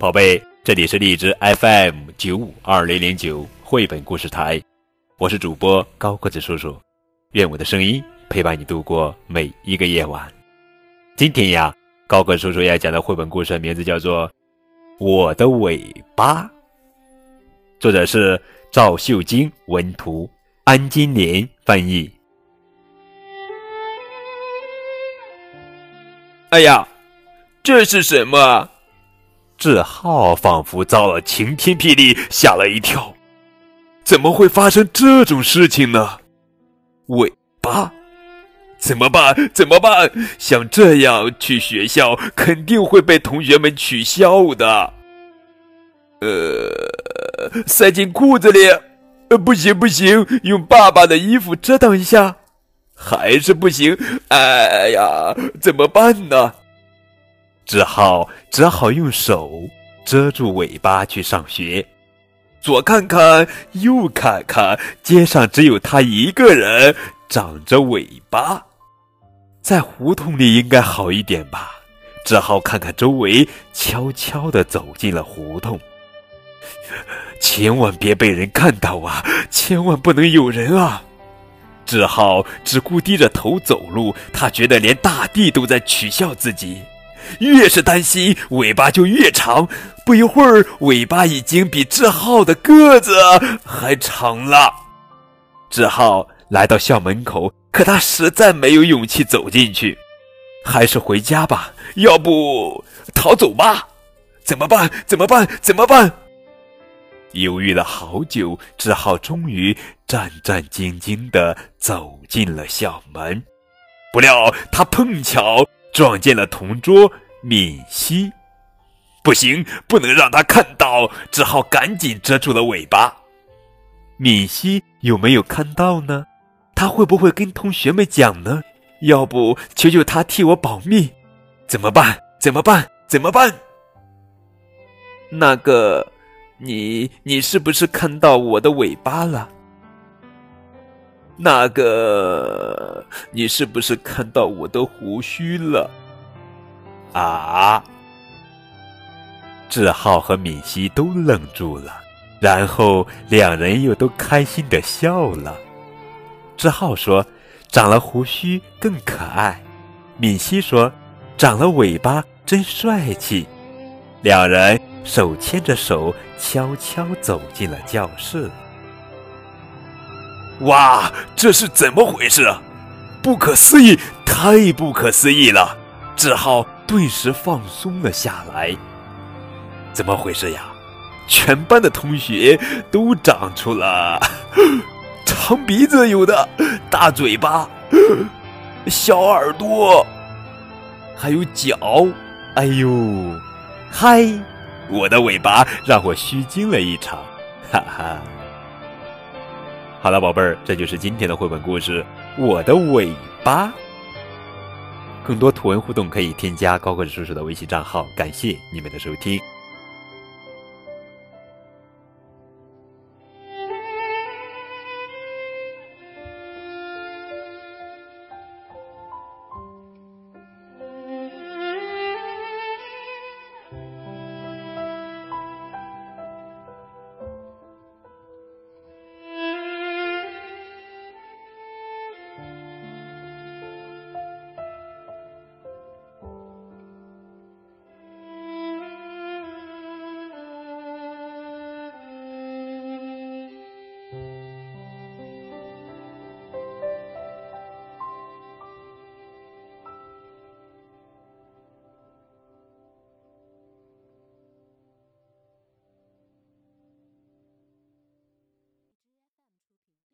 宝贝，这里是荔枝 FM 九五二零零九绘本故事台，我是主播高个子叔叔，愿我的声音陪伴你度过每一个夜晚。今天呀，高个叔叔要讲的绘本故事名字叫做《我的尾巴》，作者是赵秀晶文图，安金莲翻译。哎呀，这是什么？志浩仿佛遭了晴天霹雳，吓了一跳。怎么会发生这种事情呢？尾巴，怎么办？怎么办？像这样去学校，肯定会被同学们取笑的。呃，塞进裤子里？呃，不行不行，用爸爸的衣服遮挡一下。还是不行，哎呀，怎么办呢？志浩只好用手遮住尾巴去上学，左看看，右看看，街上只有他一个人长着尾巴，在胡同里应该好一点吧？志浩看看周围，悄悄地走进了胡同，千万别被人看到啊！千万不能有人啊！志浩只顾低着头走路，他觉得连大地都在取笑自己。越是担心，尾巴就越长。不一会儿，尾巴已经比志浩的个子还长了。志浩来到校门口，可他实在没有勇气走进去。还是回家吧，要不逃走吧？怎么办？怎么办？怎么办？犹豫了好久，志浩终于战战兢兢地走进了校门。不料他碰巧撞见了同桌敏熙，不行，不能让他看到，只好赶紧遮住了尾巴。敏熙有没有看到呢？他会不会跟同学们讲呢？要不求求他替我保密？怎么办？怎么办？怎么办？那个。你你是不是看到我的尾巴了？那个，你是不是看到我的胡须了？啊！志浩和敏熙都愣住了，然后两人又都开心的笑了。志浩说：“长了胡须更可爱。”敏熙说：“长了尾巴真帅气。”两人。手牵着手，悄悄走进了教室。哇，这是怎么回事啊？不可思议，太不可思议了！志浩顿时放松了下来。怎么回事呀？全班的同学都长出了 长鼻子，有的大嘴巴，小耳朵，还有脚。哎呦，嗨！我的尾巴让我虚惊了一场，哈哈。好了，宝贝儿，这就是今天的绘本故事《我的尾巴》。更多图文互动可以添加高个子叔叔的微信账号。感谢你们的收听。